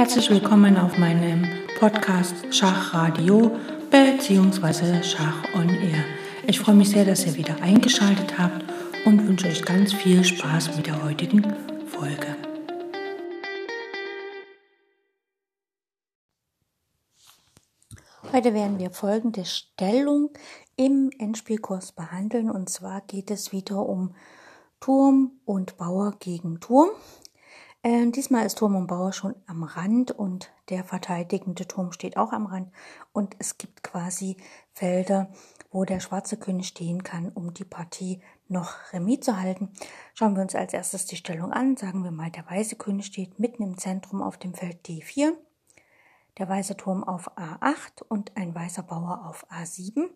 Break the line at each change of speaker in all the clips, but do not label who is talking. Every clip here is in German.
Herzlich willkommen auf meinem Podcast Schachradio bzw. Schach on Air. Ich freue mich sehr, dass ihr wieder eingeschaltet habt und wünsche euch ganz viel Spaß mit der heutigen Folge. Heute werden wir folgende Stellung im Endspielkurs behandeln und zwar geht es wieder um Turm und Bauer gegen Turm. Äh, diesmal ist Turm und Bauer schon am Rand und der verteidigende Turm steht auch am Rand. Und es gibt quasi Felder, wo der schwarze König stehen kann, um die Partie noch remis zu halten. Schauen wir uns als erstes die Stellung an. Sagen wir mal, der weiße König steht mitten im Zentrum auf dem Feld D4, der weiße Turm auf A8 und ein weißer Bauer auf A7.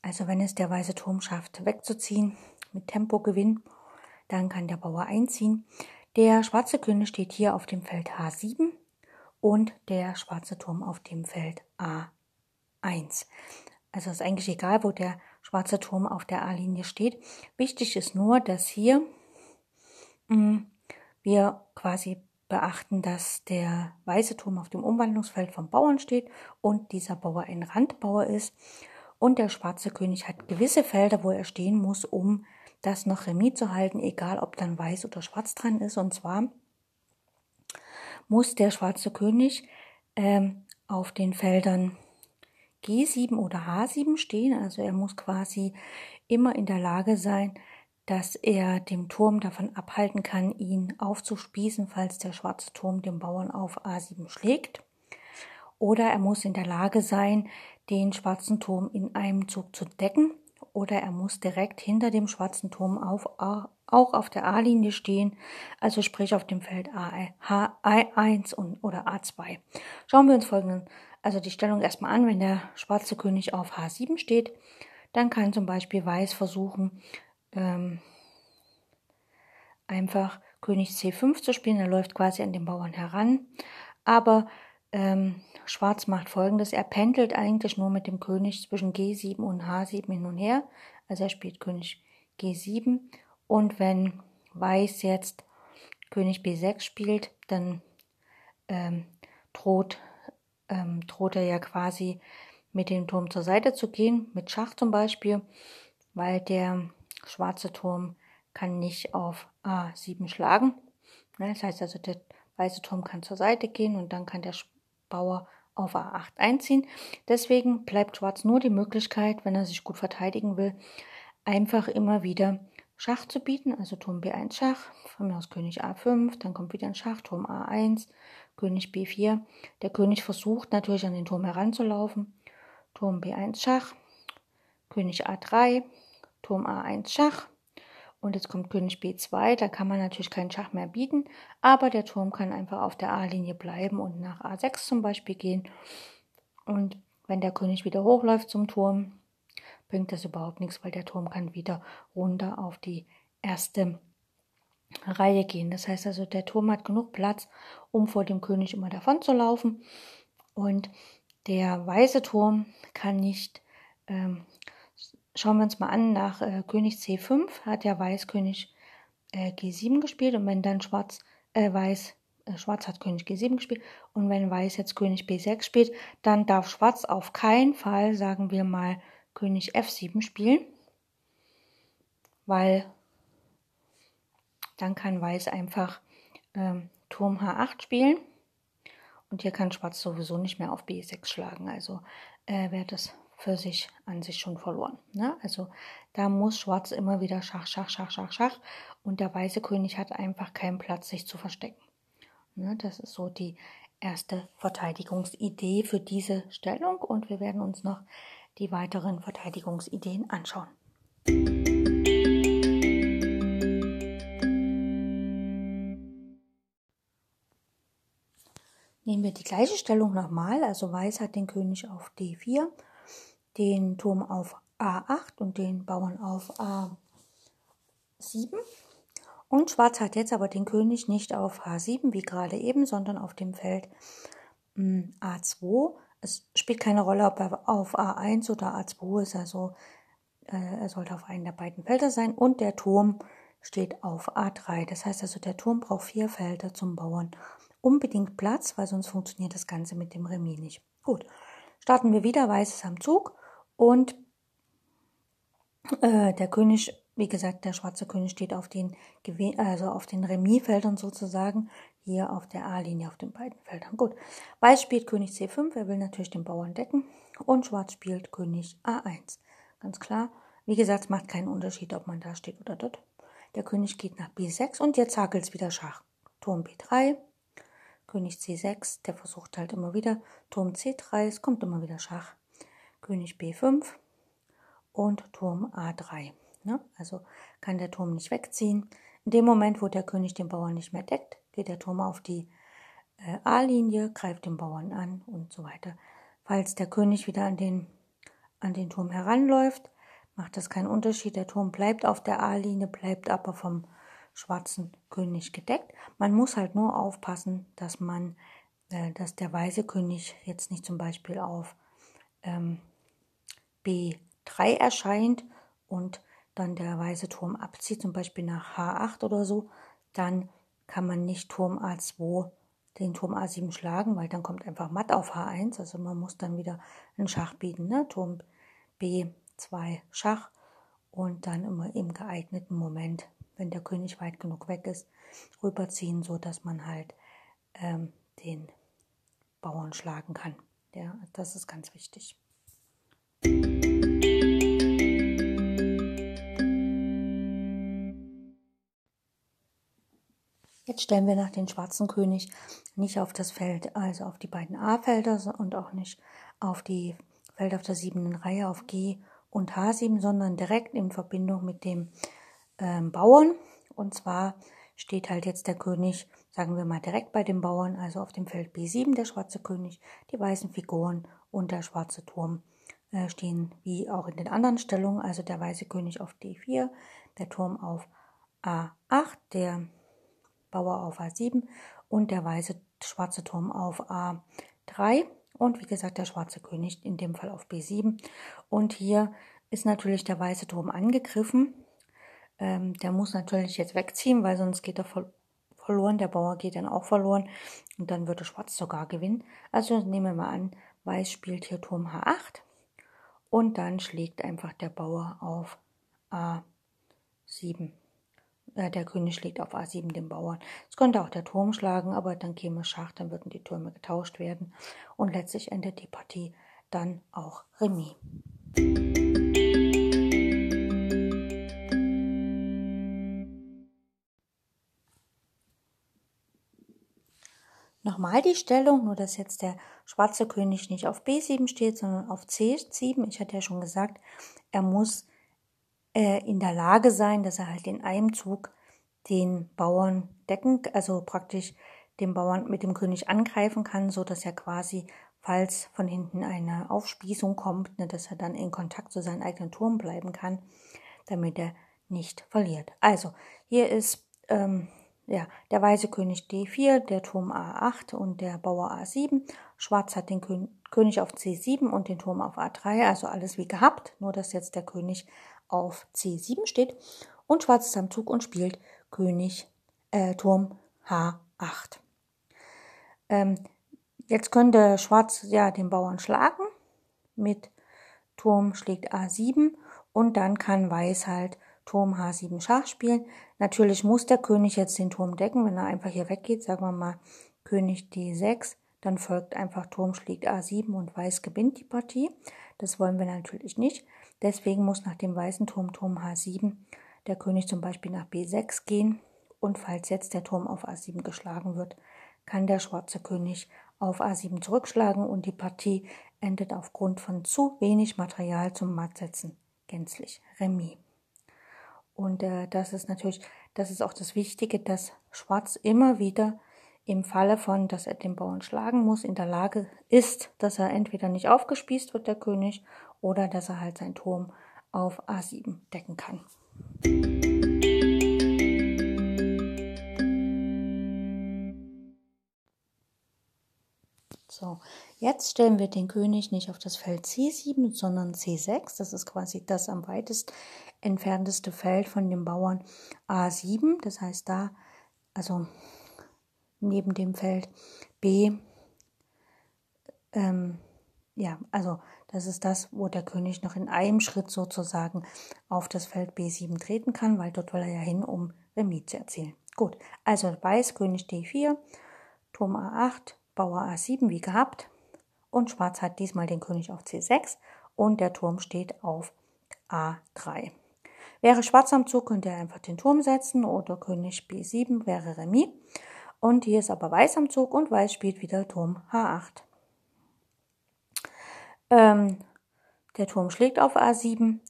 Also wenn es der weiße Turm schafft, wegzuziehen mit Tempogewinn, dann kann der Bauer einziehen. Der schwarze König steht hier auf dem Feld H7 und der schwarze Turm auf dem Feld A1. Also ist eigentlich egal, wo der schwarze Turm auf der A-Linie steht. Wichtig ist nur, dass hier mh, hm, wir quasi beachten, dass der weiße Turm auf dem Umwandlungsfeld vom Bauern steht und dieser Bauer ein Randbauer ist. Und der schwarze König hat gewisse Felder, wo er stehen muss, um das noch remis zu halten, egal ob dann weiß oder schwarz dran ist. Und zwar muss der schwarze König ähm, auf den Feldern G7 oder H7 stehen. Also er muss quasi immer in der Lage sein, dass er dem Turm davon abhalten kann, ihn aufzuspießen, falls der schwarze Turm den Bauern auf A7 schlägt. Oder er muss in der Lage sein, den schwarzen Turm in einem Zug zu decken oder er muss direkt hinter dem schwarzen Turm auf, auch auf der A-Linie stehen, also sprich auf dem Feld A1 und, oder A2. Schauen wir uns folgenden, also die Stellung erstmal an, wenn der schwarze König auf H7 steht, dann kann zum Beispiel Weiß versuchen, ähm, einfach König C5 zu spielen, er läuft quasi an den Bauern heran, aber ähm, Schwarz macht folgendes, er pendelt eigentlich nur mit dem König zwischen G7 und H7 hin und her. Also er spielt König G7 und wenn Weiß jetzt König B6 spielt, dann ähm, droht, ähm, droht er ja quasi mit dem Turm zur Seite zu gehen, mit Schach zum Beispiel, weil der schwarze Turm kann nicht auf A7 schlagen. Das heißt also, der weiße Turm kann zur Seite gehen und dann kann der Bauer auf A8 einziehen. Deswegen bleibt Schwarz nur die Möglichkeit, wenn er sich gut verteidigen will, einfach immer wieder Schach zu bieten, also Turm B1 Schach, von mir aus König A5, dann kommt wieder ein Schach, Turm A1, König B4. Der König versucht natürlich an den Turm heranzulaufen. Turm B1 Schach, König A3, Turm A1 Schach, und jetzt kommt König B2, da kann man natürlich keinen Schach mehr bieten, aber der Turm kann einfach auf der A-Linie bleiben und nach A6 zum Beispiel gehen. Und wenn der König wieder hochläuft zum Turm, bringt das überhaupt nichts, weil der Turm kann wieder runter auf die erste Reihe gehen. Das heißt also, der Turm hat genug Platz, um vor dem König immer davon zu laufen. Und der weiße Turm kann nicht ähm, Schauen wir uns mal an, nach äh, König C5 hat ja Weiß König äh, G7 gespielt und wenn dann Schwarz, äh, Weiß, äh, Schwarz hat König G7 gespielt und wenn Weiß jetzt König B6 spielt, dann darf Schwarz auf keinen Fall, sagen wir mal, König F7 spielen, weil dann kann Weiß einfach ähm, Turm H8 spielen und hier kann Schwarz sowieso nicht mehr auf B6 schlagen, also äh, wäre das für sich an sich schon verloren. Ne? Also da muss Schwarz immer wieder Schach, Schach, Schach, Schach, Schach und der weiße König hat einfach keinen Platz, sich zu verstecken. Ne? Das ist so die erste Verteidigungsidee für diese Stellung und wir werden uns noch die weiteren Verteidigungsideen anschauen. Nehmen wir die gleiche Stellung nochmal, also Weiß hat den König auf D4 den Turm auf A8 und den Bauern auf A7. Und Schwarz hat jetzt aber den König nicht auf H7 wie gerade eben, sondern auf dem Feld hm, A2. Es spielt keine Rolle, ob er auf A1 oder A2 ist, also äh, er sollte auf einem der beiden Felder sein. Und der Turm steht auf A3. Das heißt also, der Turm braucht vier Felder zum Bauern, unbedingt Platz, weil sonst funktioniert das Ganze mit dem Remis nicht. Gut, starten wir wieder, Weiß ist am Zug und äh, der König, wie gesagt, der schwarze König steht auf den, also auf den Remisfeldern sozusagen, hier auf der A-Linie auf den beiden Feldern. Gut, Weiß spielt König C5, er will natürlich den Bauern decken und Schwarz spielt König A1. Ganz klar, wie gesagt, es macht keinen Unterschied, ob man da steht oder dort. Der König geht nach B6 und jetzt hakelt es wieder Schach. Turm B3, König C6, der versucht halt immer wieder. Turm C3, es kommt immer wieder Schach. König B5 und Turm A3. Ne? Also kann der Turm nicht wegziehen. In dem Moment, wo der König den Bauern nicht mehr deckt, geht der Turm auf die äh, A-Linie, greift den Bauern an und so weiter. Falls der König wieder an den, an den Turm heranläuft, macht das keinen Unterschied. Der Turm bleibt auf der A-Linie, bleibt aber vom schwarzen König gedeckt. Man muss halt nur aufpassen, dass man, äh, dass der weiße König jetzt nicht zum Beispiel auf ähm, B3 erscheint und dann der weiße Turm abzieht, zum Beispiel nach H8 oder so, dann kann man nicht Turm A2 den Turm A7 schlagen, weil dann kommt einfach matt auf H1. Also man muss dann wieder einen Schach bieten, ne? Turm B2 Schach und dann immer im geeigneten Moment, wenn der König weit genug weg ist, rüberziehen, so dass man halt ähm, den Bauern schlagen kann. Ja, das ist ganz wichtig. Jetzt stellen wir nach den schwarzen König nicht auf das Feld, also auf die beiden A-Felder und auch nicht auf die Felder auf der siebten Reihe auf G und H7, sondern direkt in Verbindung mit dem ähm, Bauern. Und zwar steht halt jetzt der König, sagen wir mal, direkt bei dem Bauern, also auf dem Feld B7 der schwarze König, die weißen Figuren und der schwarze Turm äh, stehen wie auch in den anderen Stellungen, also der weiße König auf D4, der Turm auf A8, der Bauer auf A7 und der weiße schwarze Turm auf A3 und wie gesagt der schwarze König in dem Fall auf B7 und hier ist natürlich der weiße Turm angegriffen. Ähm, der muss natürlich jetzt wegziehen, weil sonst geht er ver verloren. Der Bauer geht dann auch verloren und dann würde Schwarz sogar gewinnen. Also nehmen wir mal an, Weiß spielt hier Turm H8 und dann schlägt einfach der Bauer auf A7 äh, der König schlägt auf A7 den Bauern. Es könnte auch der Turm schlagen, aber dann käme Schach, dann würden die Türme getauscht werden und letztlich endet die Partie dann auch Remis. Nochmal die Stellung, nur dass jetzt der schwarze König nicht auf B7 steht, sondern auf C7. Ich hatte ja schon gesagt, er muss äh, in der Lage sein, dass er halt in einem Zug den Bauern decken, also praktisch den Bauern mit dem König angreifen kann, so dass er quasi, falls von hinten eine Aufspießung kommt, ne, dass er dann in Kontakt zu seinem eigenen Turm bleiben kann, damit er nicht verliert. Also hier ist ähm, ja, der weiße König D4, der Turm A8 und der Bauer A7. Schwarz hat den König auf C7 und den Turm auf A3, also alles wie gehabt, nur dass jetzt der König auf C7 steht und Schwarz ist am Zug und spielt König äh, Turm H8. Ähm, jetzt könnte Schwarz ja den Bauern schlagen mit Turm schlägt A7 und dann kann Weiß halt Turm H7 Schach spielen. Natürlich muss der König jetzt den Turm decken, wenn er einfach hier weggeht, sagen wir mal König D6, dann folgt einfach Turm schlägt A7 und Weiß gewinnt die Partie. Das wollen wir natürlich nicht. Deswegen muss nach dem weißen Turm Turm H7 der König zum Beispiel nach B6 gehen und falls jetzt der Turm auf A7 geschlagen wird, kann der schwarze König auf A7 zurückschlagen und die Partie endet aufgrund von zu wenig Material zum Mattsetzen gänzlich Remis. Und äh, das ist natürlich, das ist auch das Wichtige, dass Schwarz immer wieder im Falle von, dass er den Bauern schlagen muss, in der Lage ist, dass er entweder nicht aufgespießt wird, der König, oder dass er halt seinen Turm auf A7 decken kann. So, jetzt stellen wir den König nicht auf das Feld C7, sondern C6. Das ist quasi das am weitest entfernteste Feld von dem Bauern A7. Das heißt da, also neben dem Feld B. Ähm, ja, also das ist das, wo der König noch in einem Schritt sozusagen auf das Feld B7 treten kann, weil dort will er ja hin, um Remis zu erzielen. Gut, also Weiß, König D4, Turm A8, Bauer A7 wie gehabt und Schwarz hat diesmal den König auf C6 und der Turm steht auf A3. Wäre Schwarz am Zug, könnte er einfach den Turm setzen oder König B7 wäre Remis. Und hier ist aber Weiß am Zug und Weiß spielt wieder Turm H8. Ähm, der Turm schlägt auf A7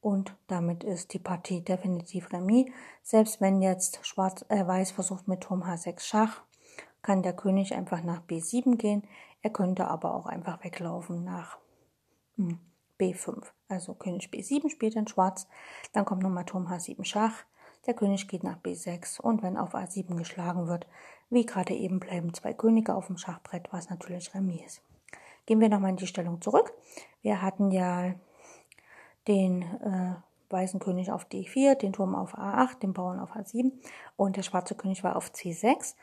und damit ist die Partie definitiv Remis. Selbst wenn jetzt Schwarz, äh, Weiß versucht mit Turm H6 Schach, kann der König einfach nach B7 gehen. Er könnte aber auch einfach weglaufen nach hm, B5. Also König B7 spielt dann Schwarz, dann kommt nochmal Turm H7 Schach, der König geht nach B6 und wenn auf A7 geschlagen wird, wie gerade eben bleiben zwei Könige auf dem Schachbrett, was natürlich Remis ist. Gehen wir nochmal in die Stellung zurück. Wir hatten ja den äh, weißen König auf D4, den Turm auf A8, den Bauern auf A7 und der schwarze König war auf C6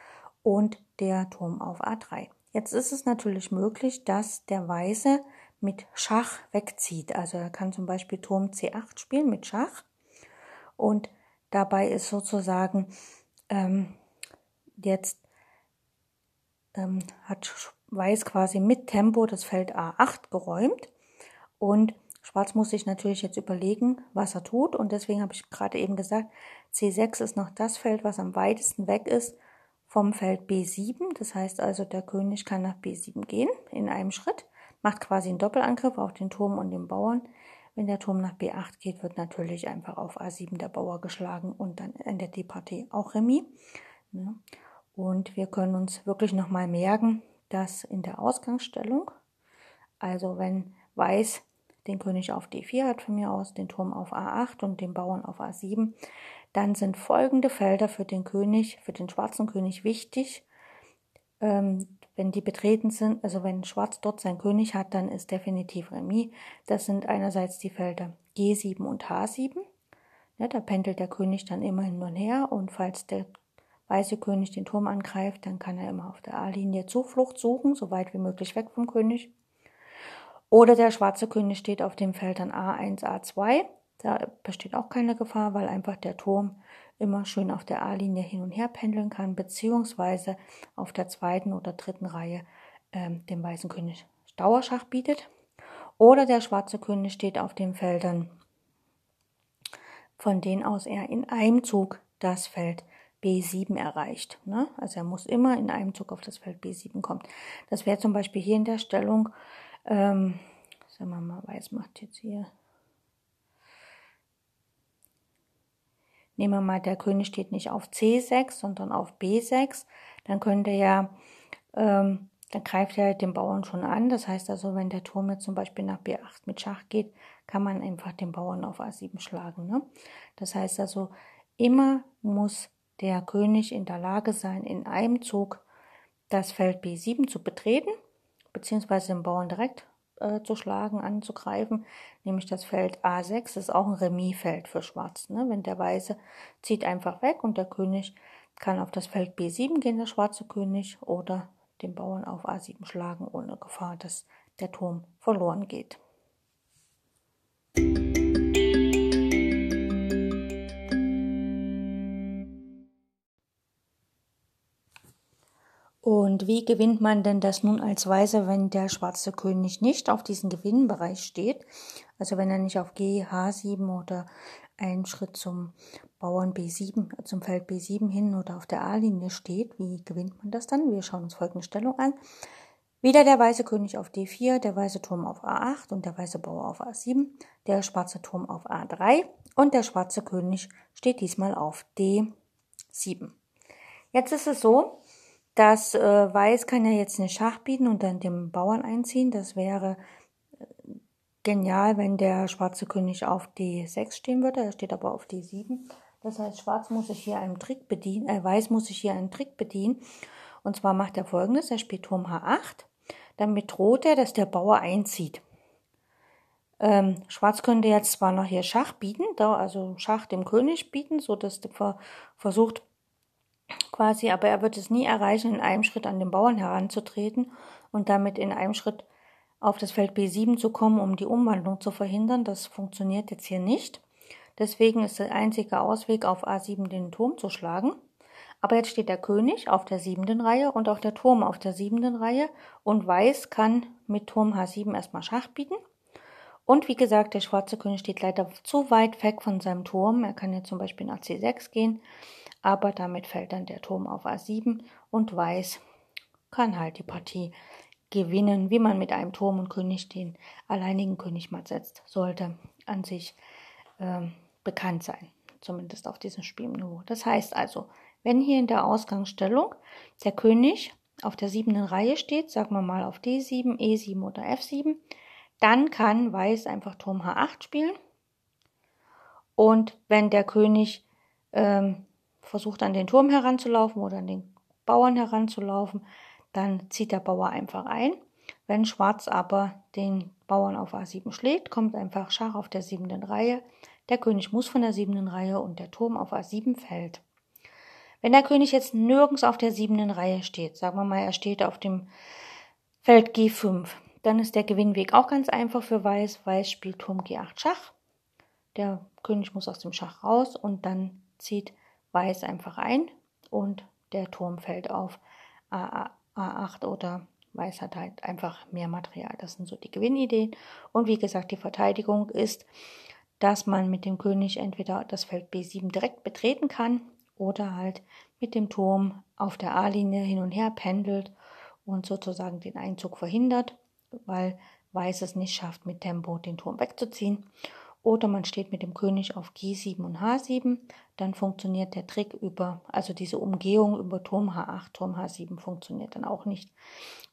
und der Turm auf A3. Jetzt ist es natürlich möglich, dass der Weiße mit Schach wegzieht. Also er kann zum Beispiel Turm C8 spielen mit Schach und dabei ist sozusagen ähm, jetzt ähm, hat Weiß quasi mit Tempo das Feld A8 geräumt und Schwarz muss sich natürlich jetzt überlegen, was er tut und deswegen habe ich gerade eben gesagt, C6 ist noch das Feld, was am weitesten weg ist vom Feld B7. Das heißt also, der König kann nach B7 gehen in einem Schritt, macht quasi einen Doppelangriff auf den Turm und den Bauern. Wenn der Turm nach B8 geht, wird natürlich einfach auf A7 der Bauer geschlagen und dann endet die Partie auch Remis. Und wir können uns wirklich nochmal merken, dass in der Ausgangsstellung, also wenn Weiß den König auf D4 hat von mir aus, den Turm auf A8 und den Bauern auf A7, dann sind folgende Felder für den König, für den schwarzen König wichtig. Ähm, wenn die betreten sind, also wenn Schwarz dort sein König hat, dann ist definitiv Remis. Das sind einerseits die Felder G7 und H7. Ja, da pendelt der König dann immer hin und her und falls der weiße König den Turm angreift, dann kann er immer auf der A-Linie Zuflucht suchen, so weit wie möglich weg vom König. Oder der schwarze König steht auf den Feldern A1, A2. Da besteht auch keine Gefahr, weil einfach der Turm immer schön auf der A-Linie hin und her pendeln kann, beziehungsweise auf der zweiten oder dritten Reihe ähm, dem weißen König Dauerschach bietet. Oder der schwarze König steht auf den Feldern, von denen aus er in einem Zug das Feld B7 erreicht. Ne? Also er muss immer in einem Zug auf das Feld B7 kommen. Das wäre zum Beispiel hier in der Stellung, ähm, sagen wir mal, Weiß macht jetzt hier nehmen wir mal, der König steht nicht auf C6, sondern auf B6, dann könnte ja, ähm, dann greift er den Bauern schon an. Das heißt also, wenn der Turm jetzt zum Beispiel nach B8 mit Schach geht, kann man einfach den Bauern auf A7 schlagen. Ne? Das heißt also, immer muss der König in der Lage sein, in einem Zug das Feld B7 zu betreten, beziehungsweise den Bauern direkt äh, zu schlagen, anzugreifen, nämlich das Feld A6 das ist auch ein Remisfeld für Schwarz. Ne? Wenn der Weiße zieht einfach weg und der König kann auf das Feld B7 gehen, der schwarze König, oder den Bauern auf A7 schlagen, ohne Gefahr, dass der Turm verloren geht. Und wie gewinnt man denn das nun als Weiße, wenn der schwarze König nicht auf diesem Gewinnbereich steht? Also wenn er nicht auf G, H7 oder einen Schritt zum Bauern B7, zum Feld B7 hin oder auf der A-Linie steht. Wie gewinnt man das dann? Wir schauen uns folgende Stellung an. Wieder der weiße König auf D4, der weiße Turm auf A8 und der weiße Bauer auf A7, der schwarze Turm auf A3 und der schwarze König steht diesmal auf D7. Jetzt ist es so, das äh, Weiß kann ja jetzt eine Schach bieten und dann dem Bauern einziehen. Das wäre äh, genial, wenn der schwarze König auf D6 stehen würde. Er steht aber auf D7. Das heißt, Schwarz muss sich hier einen Trick bedienen, äh, Weiß muss sich hier einen Trick bedienen. Und zwar macht er folgendes: Er spielt Turm H8. Damit droht er, dass der Bauer einzieht. Ähm, Schwarz könnte jetzt zwar noch hier Schach bieten, da also Schach dem König bieten, so dass der versucht quasi, aber er wird es nie erreichen, in einem Schritt an den Bauern heranzutreten und damit in einem Schritt auf das Feld B7 zu kommen, um die Umwandlung zu verhindern. Das funktioniert jetzt hier nicht. Deswegen ist der einzige Ausweg, auf A7 den Turm zu schlagen. Aber jetzt steht der König auf der siebenten Reihe und auch der Turm auf der siebenten Reihe und Weiß kann mit Turm H7 erstmal Schach bieten. Und wie gesagt, der schwarze König steht leider zu weit weg von seinem Turm. Er kann jetzt zum Beispiel nach C6 gehen, aber damit fällt dann der Turm auf A7 und Weiß kann halt die Partie gewinnen, wie man mit einem Turm und König den alleinigen König mal setzt, sollte an sich ähm, bekannt sein, zumindest auf diesem Spielniveau. Das heißt also, wenn hier in der Ausgangsstellung der König auf der siebten Reihe steht, sagen wir mal auf D7, E7 oder F7, dann kann Weiß einfach Turm H8 spielen. Und wenn der König ähm, versucht an den Turm heranzulaufen oder an den Bauern heranzulaufen, dann zieht der Bauer einfach ein. Wenn Schwarz aber den Bauern auf A7 schlägt, kommt einfach Schach auf der siebten Reihe. Der König muss von der siebten Reihe und der Turm auf A7 fällt. Wenn der König jetzt nirgends auf der siebten Reihe steht, sagen wir mal, er steht auf dem Feld G5, dann ist der Gewinnweg auch ganz einfach für Weiß. Weiß spielt Turm G8 Schach. Der König muss aus dem Schach raus und dann zieht Weiß einfach ein und der Turm fällt auf A, A8 oder Weiß hat halt einfach mehr Material. Das sind so die Gewinnideen. Und wie gesagt, die Verteidigung ist, dass man mit dem König entweder das Feld B7 direkt betreten kann oder halt mit dem Turm auf der A-Linie hin und her pendelt und sozusagen den Einzug verhindert, weil Weiß es nicht schafft, mit Tempo den Turm wegzuziehen. Oder man steht mit dem König auf G7 und H7, dann funktioniert der Trick über, also diese Umgehung über Turm H8, Turm H7 funktioniert dann auch nicht.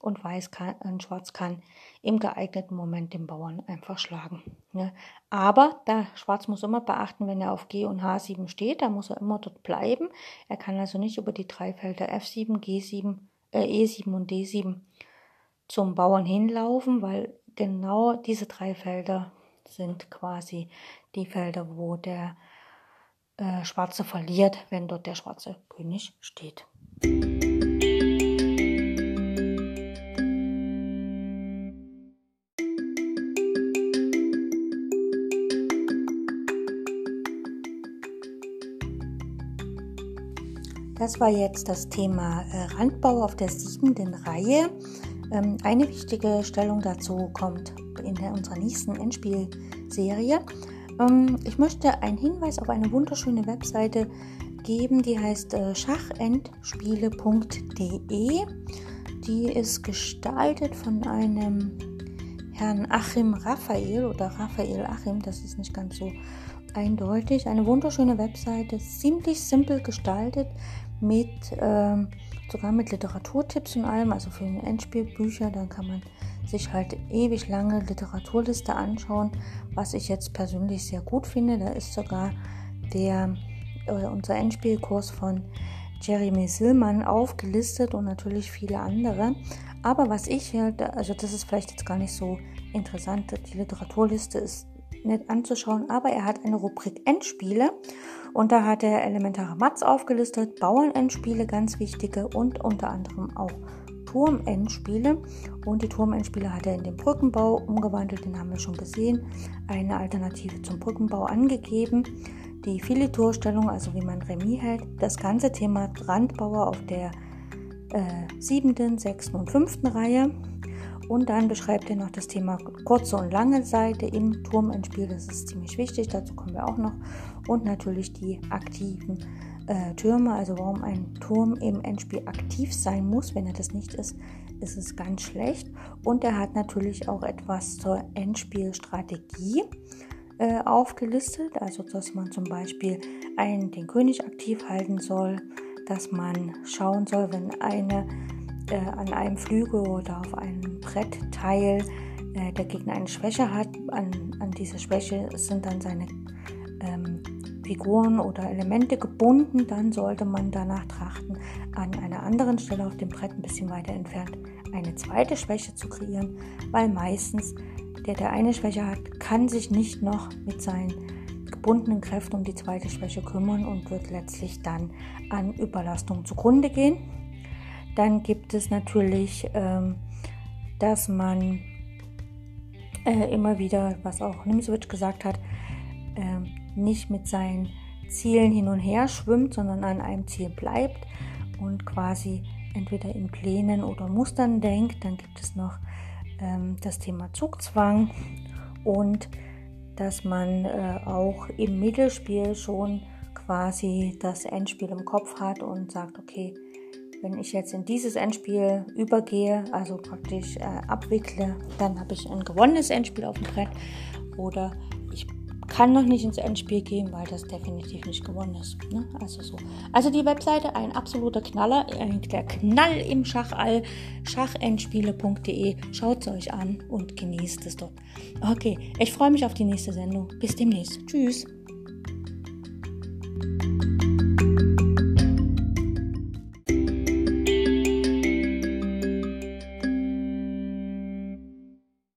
Und Weiß kann, äh, Schwarz kann im geeigneten Moment den Bauern einfach schlagen. Ne? Aber da Schwarz muss immer beachten, wenn er auf G und H7 steht, da muss er immer dort bleiben. Er kann also nicht über die drei Felder F7, G7, äh, E7 und D7 zum Bauern hinlaufen, weil genau diese drei Felder sind quasi die Felder, wo der äh, Schwarze verliert, wenn dort der schwarze König steht. Das war jetzt das Thema äh, Randbau auf der siebenden Reihe. Ähm, eine wichtige Stellung dazu kommt in unserer nächsten Endspielserie. Ähm, ich möchte einen Hinweis auf eine wunderschöne Webseite geben, die heißt äh, schachendspiele.de. Die ist gestaltet von einem Herrn Achim Raphael oder Raphael Achim, das ist nicht ganz so eindeutig. Eine wunderschöne Webseite, ziemlich simpel gestaltet, mit ähm, sogar mit Literaturtipps und allem, also für ein Endspielbücher, dann kann man sich halt ewig lange Literaturliste anschauen, was ich jetzt persönlich sehr gut finde. Da ist sogar der äh, unser Endspielkurs von Jeremy Sillmann aufgelistet und natürlich viele andere. Aber was ich halt, also das ist vielleicht jetzt gar nicht so interessant, die Literaturliste ist nett anzuschauen, aber er hat eine Rubrik Endspiele und da hat er elementare Mats aufgelistet, Bauernendspiele, ganz wichtige und unter anderem auch Turmendspiele. Und die Turmendspiele hat er in den Brückenbau umgewandelt, den haben wir schon gesehen. Eine Alternative zum Brückenbau angegeben. Die Filiturstellung, also wie man Remis hält. Das ganze Thema Randbauer auf der äh, siebten, sechsten und fünften Reihe. Und dann beschreibt er noch das Thema kurze und lange Seite im Turmendspiel. Das ist ziemlich wichtig, dazu kommen wir auch noch. Und natürlich die aktiven äh, Türme, also warum ein Turm im Endspiel aktiv sein muss. Wenn er das nicht ist, ist es ganz schlecht. Und er hat natürlich auch etwas zur Endspielstrategie äh, aufgelistet. Also dass man zum Beispiel einen, den König aktiv halten soll, dass man schauen soll, wenn eine äh, an einem Flügel oder auf einem Brettteil äh, der Gegner eine Schwäche hat. An, an diese Schwäche sind dann seine ähm, Figuren oder Elemente gebunden. Dann sollte man danach trachten, an einer anderen Stelle auf dem Brett ein bisschen weiter entfernt eine zweite Schwäche zu kreieren, weil meistens der, der eine Schwäche hat, kann sich nicht noch mit seinen gebundenen Kräfte um die zweite Schwäche kümmern und wird letztlich dann an Überlastung zugrunde gehen. Dann gibt es natürlich, ähm, dass man äh, immer wieder, was auch Nimsewitsch gesagt hat, äh, nicht mit seinen Zielen hin und her schwimmt, sondern an einem Ziel bleibt und quasi entweder in Plänen oder Mustern denkt. Dann gibt es noch ähm, das Thema Zugzwang und dass man äh, auch im Mittelspiel schon quasi das Endspiel im Kopf hat und sagt, okay, wenn ich jetzt in dieses Endspiel übergehe, also praktisch äh, abwickle, dann habe ich ein gewonnenes Endspiel auf dem Brett oder ich kann noch nicht ins Endspiel gehen, weil das definitiv nicht gewonnen ist. Ne? Also so. Also die Webseite ein absoluter Knaller, äh, der Knall im Schachall, schachendspiele.de. Schaut es euch an und genießt es dort. Okay, ich freue mich auf die nächste Sendung. Bis demnächst. Tschüss.